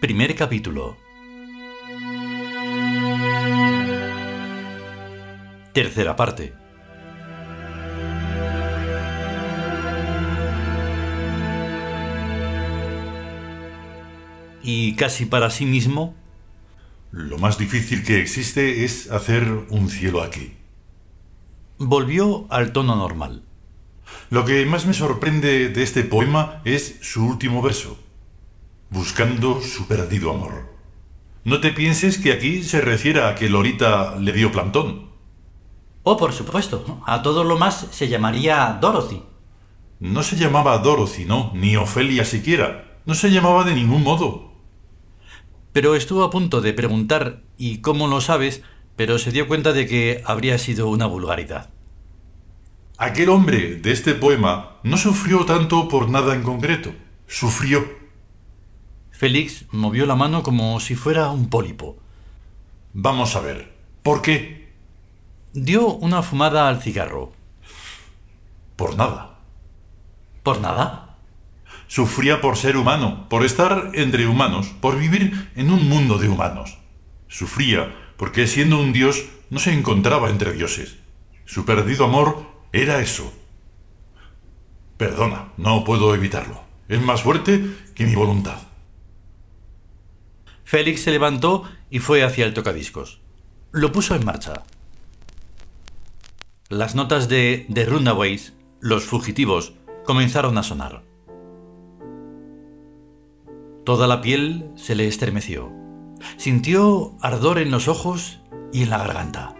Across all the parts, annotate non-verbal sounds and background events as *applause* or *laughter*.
Primer capítulo. Tercera parte. Y casi para sí mismo, Lo más difícil que existe es hacer un cielo aquí. volvió al tono normal. Lo que más me sorprende de este poema es su último verso. Buscando su perdido amor. No te pienses que aquí se refiere a que Lorita le dio plantón. Oh, por supuesto. A todo lo más se llamaría Dorothy. No se llamaba Dorothy, no, ni Ofelia siquiera. No se llamaba de ningún modo. Pero estuvo a punto de preguntar ¿y cómo lo sabes? pero se dio cuenta de que habría sido una vulgaridad. Aquel hombre de este poema no sufrió tanto por nada en concreto. Sufrió. Félix movió la mano como si fuera un pólipo. Vamos a ver. ¿Por qué? Dio una fumada al cigarro. Por nada. ¿Por nada? Sufría por ser humano, por estar entre humanos, por vivir en un mundo de humanos. Sufría porque siendo un dios no se encontraba entre dioses. Su perdido amor era eso. Perdona, no puedo evitarlo. Es más fuerte que mi voluntad. Félix se levantó y fue hacia el tocadiscos. Lo puso en marcha. Las notas de The Runaways, los fugitivos, comenzaron a sonar. Toda la piel se le estremeció. Sintió ardor en los ojos y en la garganta.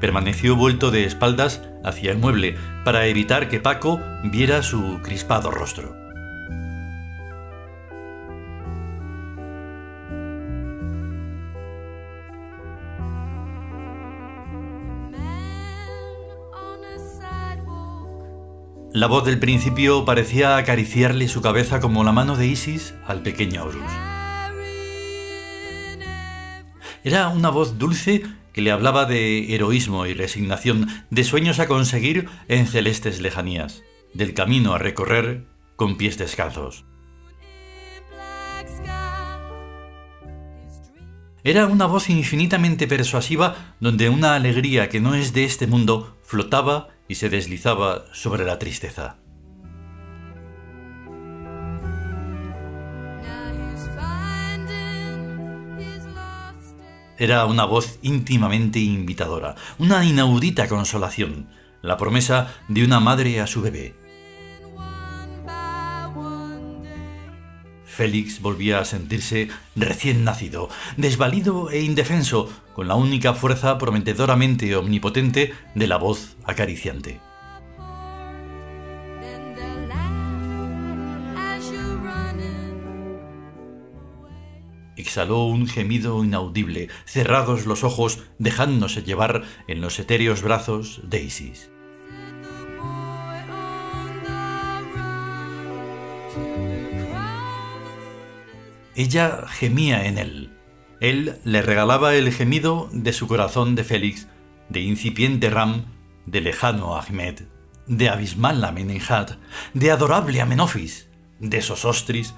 Permaneció vuelto de espaldas hacia el mueble para evitar que Paco viera su crispado rostro. La voz del principio parecía acariciarle su cabeza como la mano de Isis al pequeño Horus. Era una voz dulce que le hablaba de heroísmo y resignación, de sueños a conseguir en celestes lejanías, del camino a recorrer con pies descalzos. Era una voz infinitamente persuasiva donde una alegría que no es de este mundo flotaba y se deslizaba sobre la tristeza. Era una voz íntimamente invitadora, una inaudita consolación, la promesa de una madre a su bebé. Félix volvía a sentirse recién nacido, desvalido e indefenso, con la única fuerza prometedoramente omnipotente de la voz acariciante. Exhaló un gemido inaudible, cerrados los ojos, dejándose llevar en los etéreos brazos de Isis. Ella gemía en él. Él le regalaba el gemido de su corazón de Félix, de incipiente Ram, de lejano Ahmed, de abismal Amenemhat, de adorable Amenofis, de Sosostris,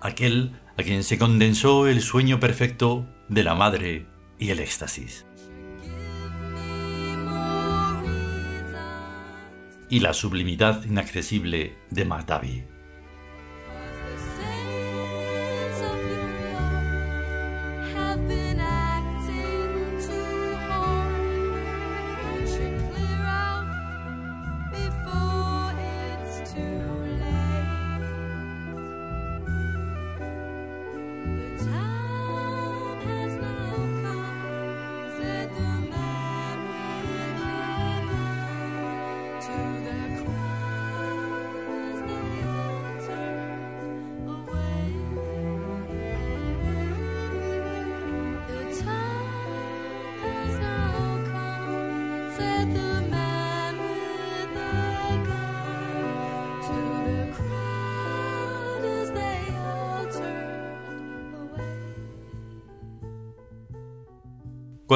aquel a quien se condensó el sueño perfecto de la madre y el éxtasis. Y la sublimidad inaccesible de Mahdavi.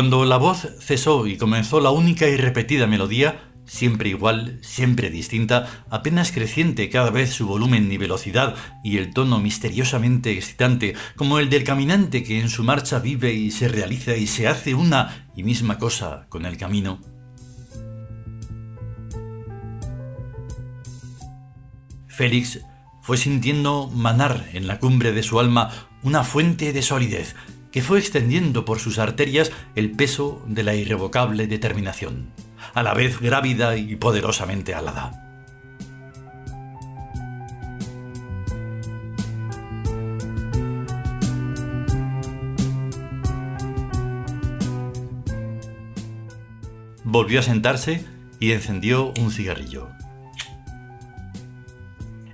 Cuando la voz cesó y comenzó la única y repetida melodía, siempre igual, siempre distinta, apenas creciente cada vez su volumen y velocidad y el tono misteriosamente excitante, como el del caminante que en su marcha vive y se realiza y se hace una y misma cosa con el camino. Félix fue sintiendo manar en la cumbre de su alma una fuente de solidez que fue extendiendo por sus arterias el peso de la irrevocable determinación a la vez grávida y poderosamente alada. Volvió a sentarse y encendió un cigarrillo.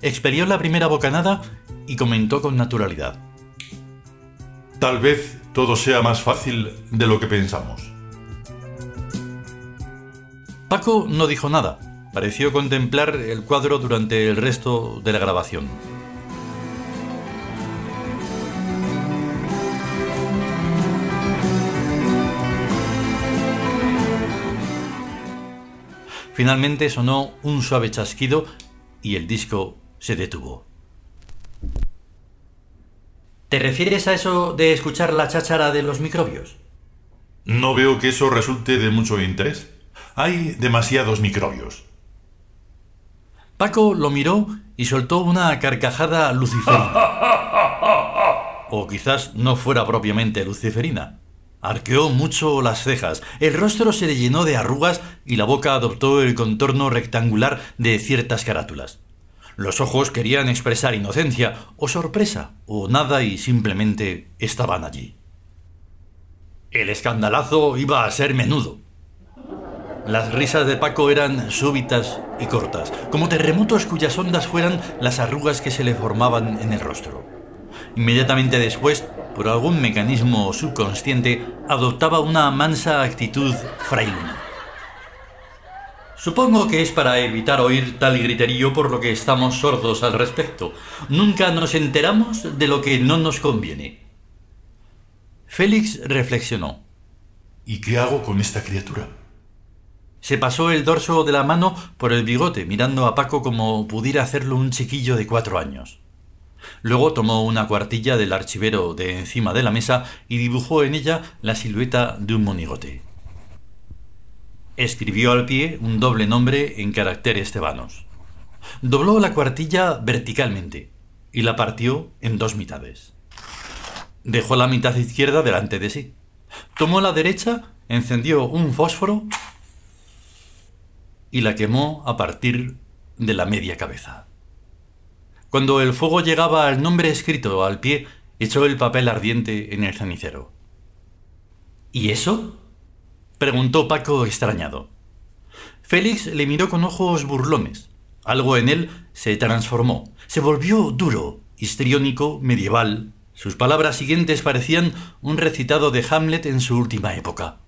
Experió la primera bocanada y comentó con naturalidad. Tal vez todo sea más fácil de lo que pensamos. Paco no dijo nada. Pareció contemplar el cuadro durante el resto de la grabación. Finalmente sonó un suave chasquido y el disco se detuvo. ¿Te refieres a eso de escuchar la cháchara de los microbios? No veo que eso resulte de mucho interés. Hay demasiados microbios. Paco lo miró y soltó una carcajada luciferina. *laughs* O quizás no fuera propiamente luciferina. Arqueó mucho las cejas, el rostro se le llenó de arrugas y la boca adoptó el contorno rectangular de ciertas carátulas. Los ojos querían expresar inocencia o sorpresa o nada y simplemente estaban allí. El escandalazo iba a ser menudo. Las risas de Paco eran súbitas y cortas, como terremotos cuyas ondas fueran las arrugas que se le formaban en el rostro. Inmediatamente después, por algún mecanismo subconsciente, adoptaba una mansa actitud frailuna. Supongo que es para evitar oír tal griterío por lo que estamos sordos al respecto. Nunca nos enteramos de lo que no nos conviene. Félix reflexionó. ¿Y qué hago con esta criatura? Se pasó el dorso de la mano por el bigote, mirando a Paco como pudiera hacerlo un chiquillo de cuatro años. Luego tomó una cuartilla del archivero de encima de la mesa y dibujó en ella la silueta de un monigote. Escribió al pie un doble nombre en caracteres tebanos. Dobló la cuartilla verticalmente y la partió en dos mitades. Dejó la mitad izquierda delante de sí. Tomó la derecha, encendió un fósforo y la quemó a partir de la media cabeza. Cuando el fuego llegaba al nombre escrito al pie, echó el papel ardiente en el cenicero. ¿Y eso? Preguntó Paco extrañado. Félix le miró con ojos burlones. Algo en él se transformó, se volvió duro, histriónico, medieval. Sus palabras siguientes parecían un recitado de Hamlet en su última época.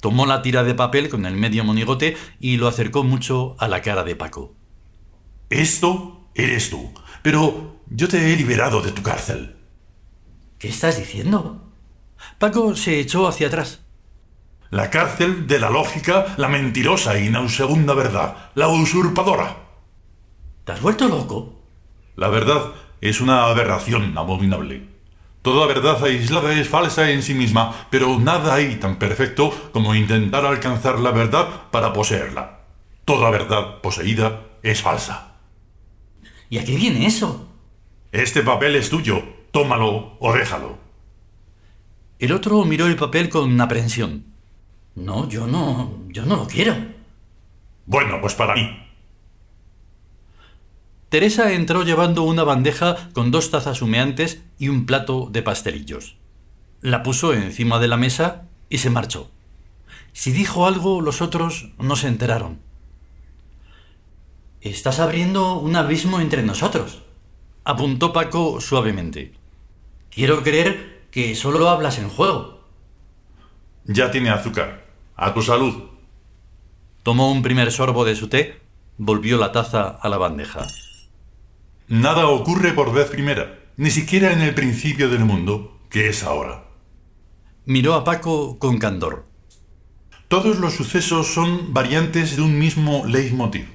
Tomó la tira de papel con el medio monigote y lo acercó mucho a la cara de Paco. Esto eres tú, pero yo te he liberado de tu cárcel. ¿Qué estás diciendo? Paco se echó hacia atrás. La cárcel de la lógica, la mentirosa y nauseabunda verdad, la usurpadora. ¿Te has vuelto loco? La verdad es una aberración abominable. Toda verdad aislada es falsa en sí misma, pero nada hay tan perfecto como intentar alcanzar la verdad para poseerla. Toda verdad poseída es falsa. ¿Y a qué viene eso? Este papel es tuyo. Tómalo o déjalo. El otro miró el papel con aprensión. No, yo no. yo no lo quiero. Bueno, pues para mí. Teresa entró llevando una bandeja con dos tazas humeantes y un plato de pastelillos. La puso encima de la mesa y se marchó. Si dijo algo, los otros no se enteraron. Estás abriendo un abismo entre nosotros, apuntó Paco suavemente. Quiero creer que solo hablas en juego. Ya tiene azúcar. A tu salud. Tomó un primer sorbo de su té, volvió la taza a la bandeja. Nada ocurre por vez primera, ni siquiera en el principio del mundo, que es ahora. Miró a Paco con candor. Todos los sucesos son variantes de un mismo leitmotiv.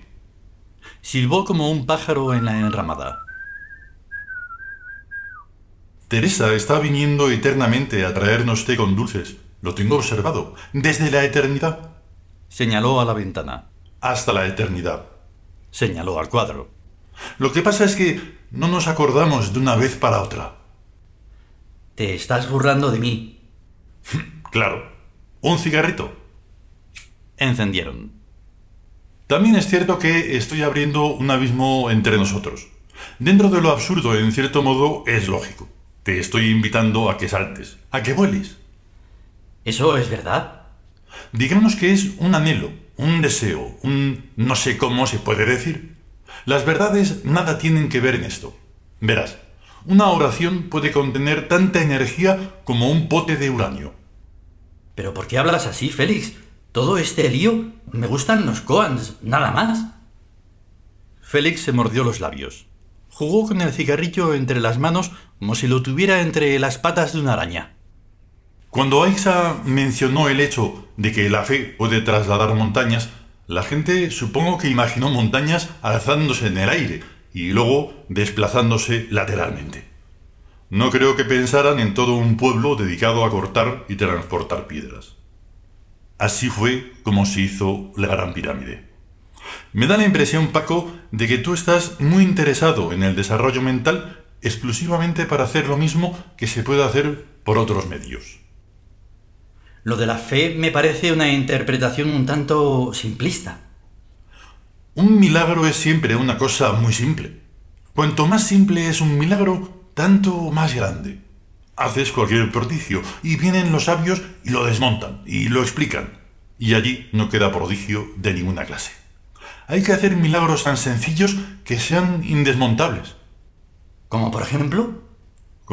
Silbó como un pájaro en la enramada. Teresa está viniendo eternamente a traernos té con dulces. Lo tengo observado. Desde la eternidad. Señaló a la ventana. Hasta la eternidad. Señaló al cuadro. Lo que pasa es que no nos acordamos de una vez para otra. Te estás burlando de mí. *laughs* claro. Un cigarrito. Encendieron. También es cierto que estoy abriendo un abismo entre nosotros. Dentro de lo absurdo, en cierto modo, es lógico. Te estoy invitando a que saltes, a que vueles. ¿Eso es verdad? Digamos que es un anhelo, un deseo, un no sé cómo se puede decir. Las verdades nada tienen que ver en esto. Verás, una oración puede contener tanta energía como un pote de uranio. ¿Pero por qué hablas así, Félix? Todo este lío. Me gustan los koans, nada más. Félix se mordió los labios. Jugó con el cigarrillo entre las manos como si lo tuviera entre las patas de una araña. Cuando Aixa mencionó el hecho de que la fe puede trasladar montañas, la gente supongo que imaginó montañas alzándose en el aire y luego desplazándose lateralmente. No creo que pensaran en todo un pueblo dedicado a cortar y transportar piedras. Así fue como se hizo la Gran Pirámide. Me da la impresión, Paco, de que tú estás muy interesado en el desarrollo mental exclusivamente para hacer lo mismo que se puede hacer por otros medios. Lo de la fe me parece una interpretación un tanto simplista. Un milagro es siempre una cosa muy simple. Cuanto más simple es un milagro, tanto más grande. Haces cualquier prodigio y vienen los sabios y lo desmontan y lo explican. Y allí no queda prodigio de ninguna clase. Hay que hacer milagros tan sencillos que sean indesmontables. ¿Como por ejemplo?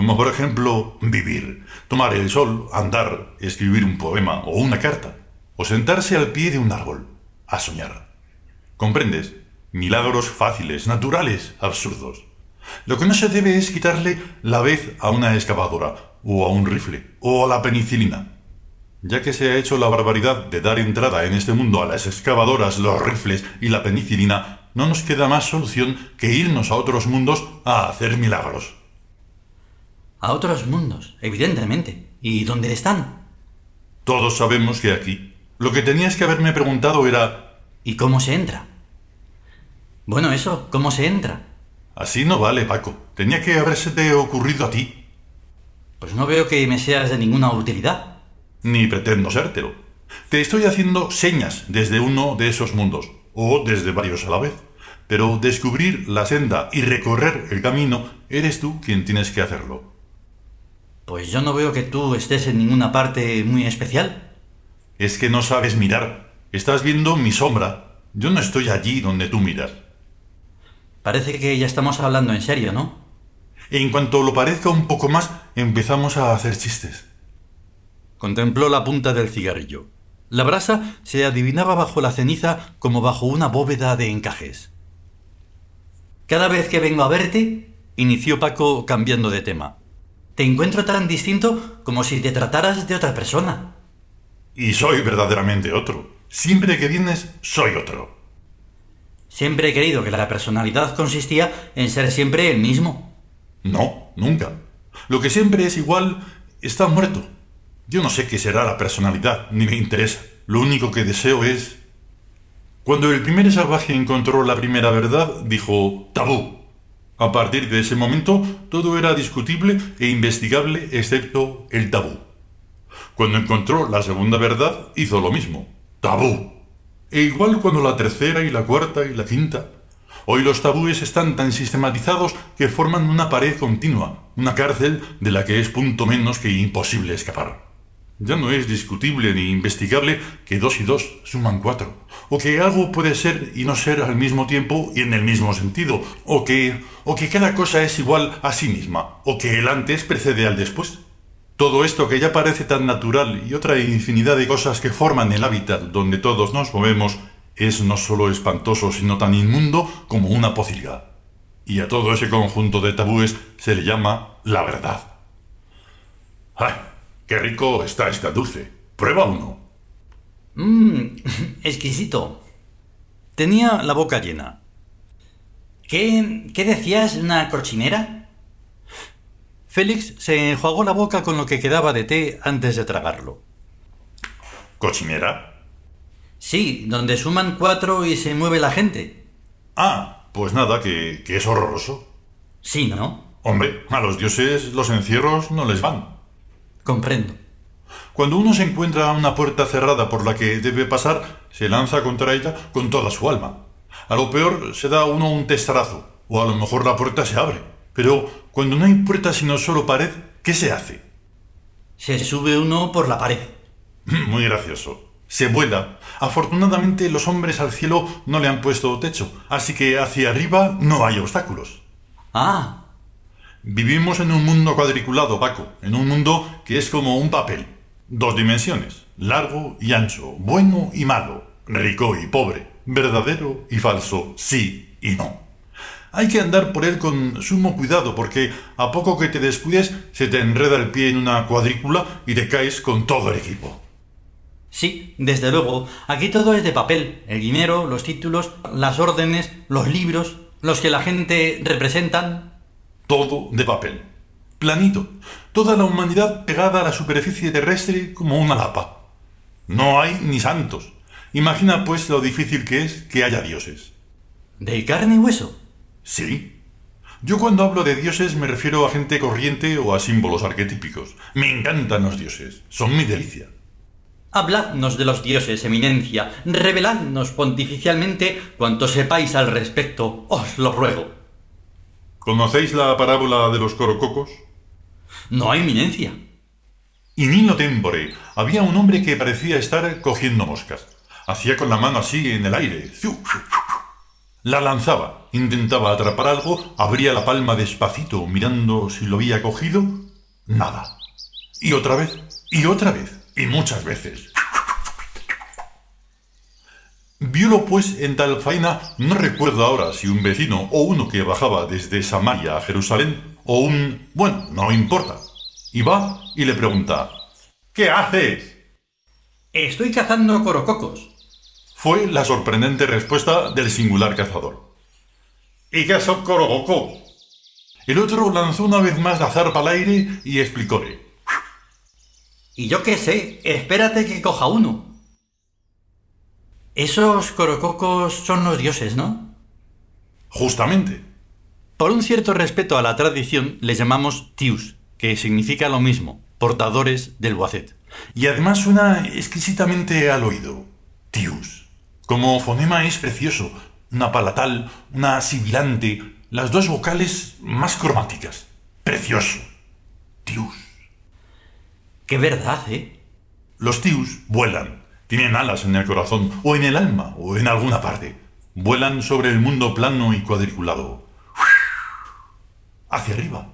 Como por ejemplo vivir, tomar el sol, andar, escribir un poema o una carta, o sentarse al pie de un árbol, a soñar. ¿Comprendes? Milagros fáciles, naturales, absurdos. Lo que no se debe es quitarle la vez a una excavadora, o a un rifle, o a la penicilina. Ya que se ha hecho la barbaridad de dar entrada en este mundo a las excavadoras, los rifles y la penicilina, no nos queda más solución que irnos a otros mundos a hacer milagros. A otros mundos, evidentemente. ¿Y dónde están? Todos sabemos que aquí. Lo que tenías que haberme preguntado era... ¿Y cómo se entra? Bueno, eso, ¿cómo se entra? Así no vale, Paco. Tenía que habérsete ocurrido a ti. Pues no veo que me seas de ninguna utilidad. Ni pretendo sértelo. Te estoy haciendo señas desde uno de esos mundos, o desde varios a la vez. Pero descubrir la senda y recorrer el camino, eres tú quien tienes que hacerlo. Pues yo no veo que tú estés en ninguna parte muy especial. Es que no sabes mirar. Estás viendo mi sombra. Yo no estoy allí donde tú miras. Parece que ya estamos hablando en serio, ¿no? En cuanto lo parezca un poco más, empezamos a hacer chistes. Contempló la punta del cigarrillo. La brasa se adivinaba bajo la ceniza como bajo una bóveda de encajes. Cada vez que vengo a verte, inició Paco cambiando de tema. Te encuentro tan distinto como si te trataras de otra persona. Y soy verdaderamente otro. Siempre que vienes, soy otro. Siempre he creído que la personalidad consistía en ser siempre el mismo. No, nunca. Lo que siempre es igual está muerto. Yo no sé qué será la personalidad, ni me interesa. Lo único que deseo es... Cuando el primer salvaje encontró la primera verdad, dijo tabú. A partir de ese momento, todo era discutible e investigable excepto el tabú. Cuando encontró la segunda verdad, hizo lo mismo. Tabú. E igual cuando la tercera y la cuarta y la quinta. Hoy los tabúes están tan sistematizados que forman una pared continua, una cárcel de la que es punto menos que imposible escapar. Ya no es discutible ni investigable que dos y dos suman cuatro, o que algo puede ser y no ser al mismo tiempo y en el mismo sentido, o que, o que cada cosa es igual a sí misma, o que el antes precede al después. Todo esto que ya parece tan natural y otra infinidad de cosas que forman el hábitat donde todos nos movemos es no solo espantoso sino tan inmundo como una pocilga. Y a todo ese conjunto de tabúes se le llama la verdad. ¡Ay! Qué rico está este dulce. Prueba uno. Mmm, *laughs* exquisito. Tenía la boca llena. ¿Qué, qué decías? ¿Una cochinera? Félix se enjuagó la boca con lo que quedaba de té antes de tragarlo. ¿Cochinera? Sí, donde suman cuatro y se mueve la gente. Ah, pues nada, que, que es horroroso. Sí, ¿no? Hombre, a los dioses los encierros no les van. Comprendo. Cuando uno se encuentra una puerta cerrada por la que debe pasar, se lanza contra ella con toda su alma. A lo peor se da uno un testarazo, o a lo mejor la puerta se abre. Pero cuando no hay puerta sino solo pared, ¿qué se hace? Se sube uno por la pared. *laughs* Muy gracioso. Se vuela. Afortunadamente los hombres al cielo no le han puesto techo, así que hacia arriba no hay obstáculos. Ah, Vivimos en un mundo cuadriculado, Paco, en un mundo que es como un papel. Dos dimensiones, largo y ancho, bueno y malo, rico y pobre, verdadero y falso, sí y no. Hay que andar por él con sumo cuidado porque a poco que te descuides se te enreda el pie en una cuadrícula y te caes con todo el equipo. sí, desde luego. Aquí todo es de papel. El dinero, los títulos, las órdenes, los libros, los que la gente representan. Todo de papel. Planito. Toda la humanidad pegada a la superficie terrestre como una lapa. No hay ni santos. Imagina pues lo difícil que es que haya dioses. ¿De carne y hueso? Sí. Yo cuando hablo de dioses me refiero a gente corriente o a símbolos arquetípicos. Me encantan los dioses. Son mi delicia. Habladnos de los dioses, eminencia. Reveladnos pontificialmente cuanto sepáis al respecto. Os lo ruego. ¿Conocéis la parábola de los corococos? No, eminencia. In illo tempore había un hombre que parecía estar cogiendo moscas. Hacía con la mano así en el aire. La lanzaba, intentaba atrapar algo, abría la palma despacito mirando si lo había cogido. Nada. Y otra vez, y otra vez, y muchas veces. Violo pues en tal faena, no recuerdo ahora si un vecino o uno que bajaba desde Samaria a Jerusalén, o un... bueno, no importa. Y va y le pregunta, ¿qué haces? Estoy cazando corococos. Fue la sorprendente respuesta del singular cazador. ¿Y qué son corococo? El otro lanzó una vez más la zarpa al aire y explicóle. Y yo qué sé, espérate que coja uno. Esos corococos son los dioses, ¿no? Justamente. Por un cierto respeto a la tradición, les llamamos tius, que significa lo mismo, portadores del boacet. Y además suena exquisitamente al oído. Tius. Como fonema es precioso. Una palatal, una sibilante, las dos vocales más cromáticas. Precioso. Tius. Qué verdad, ¿eh? Los tius vuelan. Tienen alas en el corazón, o en el alma, o en alguna parte. Vuelan sobre el mundo plano y cuadriculado. Hacia arriba.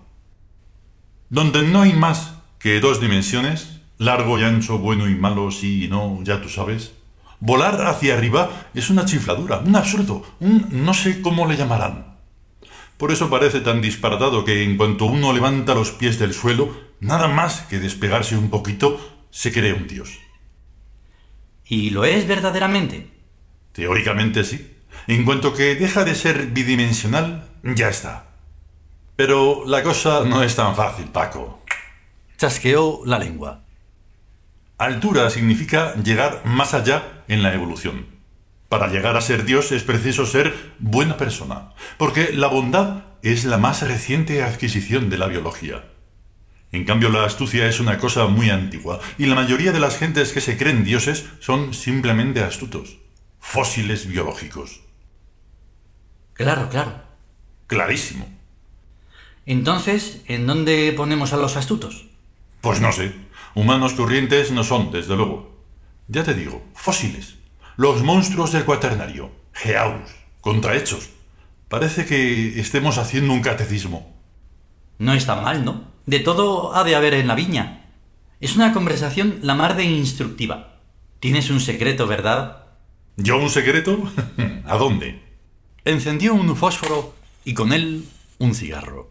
Donde no hay más que dos dimensiones, largo y ancho, bueno y malo, sí y no, ya tú sabes. Volar hacia arriba es una chifladura, un absurdo, un no sé cómo le llamarán. Por eso parece tan disparatado que en cuanto uno levanta los pies del suelo, nada más que despegarse un poquito, se cree un dios. ¿Y lo es verdaderamente? Teóricamente sí. En cuanto que deja de ser bidimensional, ya está. Pero la cosa no es tan fácil, Paco. Chasqueó la lengua. Altura significa llegar más allá en la evolución. Para llegar a ser Dios es preciso ser buena persona, porque la bondad es la más reciente adquisición de la biología. En cambio, la astucia es una cosa muy antigua, y la mayoría de las gentes que se creen dioses son simplemente astutos, fósiles biológicos. Claro, claro. Clarísimo. Entonces, ¿en dónde ponemos a los astutos? Pues no sé. Humanos corrientes no son, desde luego. Ya te digo, fósiles. Los monstruos del cuaternario. Geaus. Contrahechos. Parece que estemos haciendo un catecismo. No está mal, ¿no? De todo ha de haber en la viña. Es una conversación la mar de instructiva. Tienes un secreto, ¿verdad? ¿Yo un secreto? *laughs* ¿A dónde? Encendió un fósforo y con él un cigarro.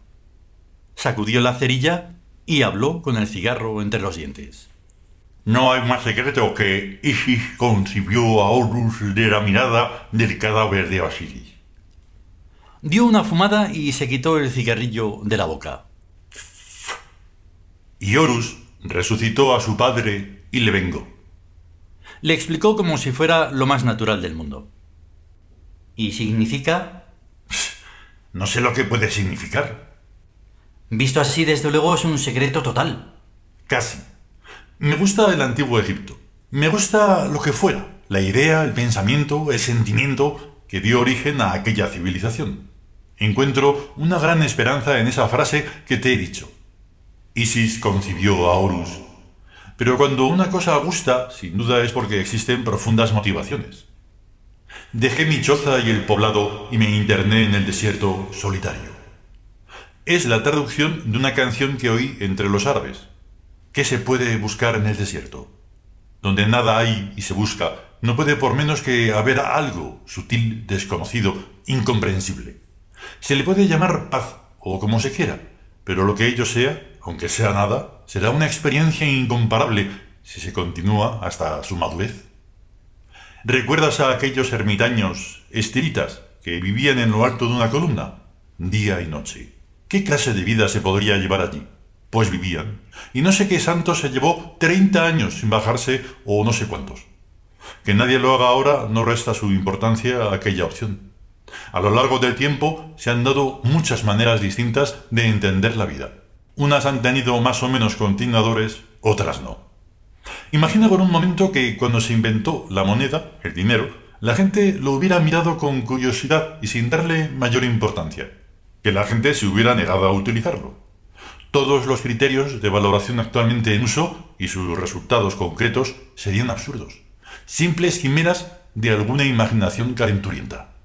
Sacudió la cerilla y habló con el cigarro entre los dientes. No hay más secreto que Isis concibió a Horus de la mirada del cadáver de Osiris. Dio una fumada y se quitó el cigarrillo de la boca. Y Horus resucitó a su padre y le vengó. Le explicó como si fuera lo más natural del mundo. ¿Y significa? No sé lo que puede significar. Visto así, desde luego es un secreto total. Casi. Me gusta el antiguo Egipto. Me gusta lo que fuera, la idea, el pensamiento, el sentimiento que dio origen a aquella civilización. Encuentro una gran esperanza en esa frase que te he dicho. Isis concibió a Horus. Pero cuando una cosa gusta, sin duda es porque existen profundas motivaciones. Dejé mi choza y el poblado y me interné en el desierto solitario. Es la traducción de una canción que oí entre los árabes. ¿Qué se puede buscar en el desierto? Donde nada hay y se busca, no puede por menos que haber algo sutil, desconocido, incomprensible. Se le puede llamar paz o como se quiera, pero lo que ello sea, aunque sea nada, será una experiencia incomparable si se continúa hasta su madurez. ¿Recuerdas a aquellos ermitaños estiritas que vivían en lo alto de una columna, día y noche? ¿Qué clase de vida se podría llevar allí? Pues vivían. Y no sé qué santo se llevó 30 años sin bajarse o no sé cuántos. Que nadie lo haga ahora no resta su importancia a aquella opción. A lo largo del tiempo se han dado muchas maneras distintas de entender la vida. Unas han tenido más o menos continuadores, otras no. Imagina por un momento que cuando se inventó la moneda, el dinero, la gente lo hubiera mirado con curiosidad y sin darle mayor importancia. Que la gente se hubiera negado a utilizarlo todos los criterios de valoración actualmente en uso y sus resultados concretos serían absurdos, simples quimeras de alguna imaginación calenturienta.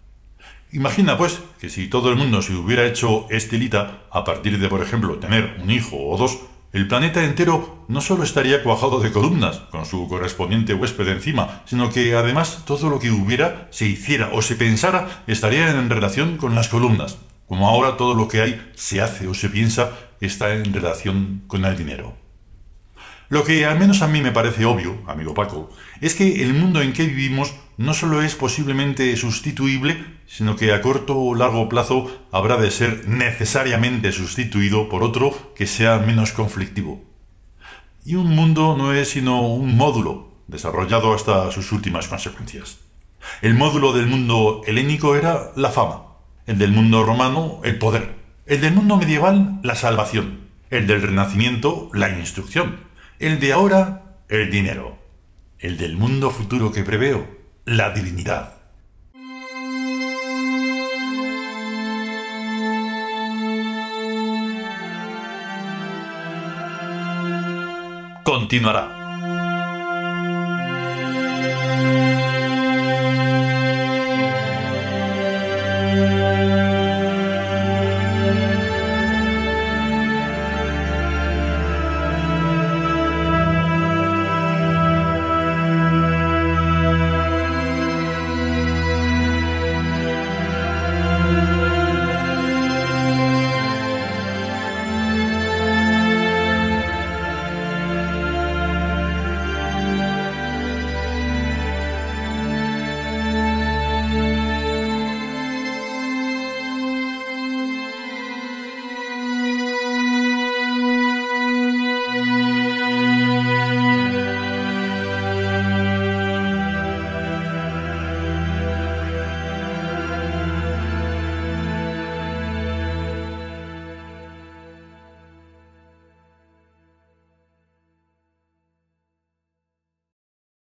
Imagina, pues, que si todo el mundo se hubiera hecho estilita a partir de, por ejemplo, tener un hijo o dos, el planeta entero no solo estaría cuajado de columnas, con su correspondiente huésped encima, sino que además todo lo que hubiera, se hiciera o se pensara estaría en relación con las columnas, como ahora todo lo que hay se hace o se piensa está en relación con el dinero. Lo que al menos a mí me parece obvio, amigo Paco, es que el mundo en que vivimos no solo es posiblemente sustituible, sino que a corto o largo plazo habrá de ser necesariamente sustituido por otro que sea menos conflictivo. Y un mundo no es sino un módulo, desarrollado hasta sus últimas consecuencias. El módulo del mundo helénico era la fama, el del mundo romano el poder, el del mundo medieval, la salvación. El del renacimiento, la instrucción. El de ahora, el dinero. El del mundo futuro que preveo, la divinidad. Continuará.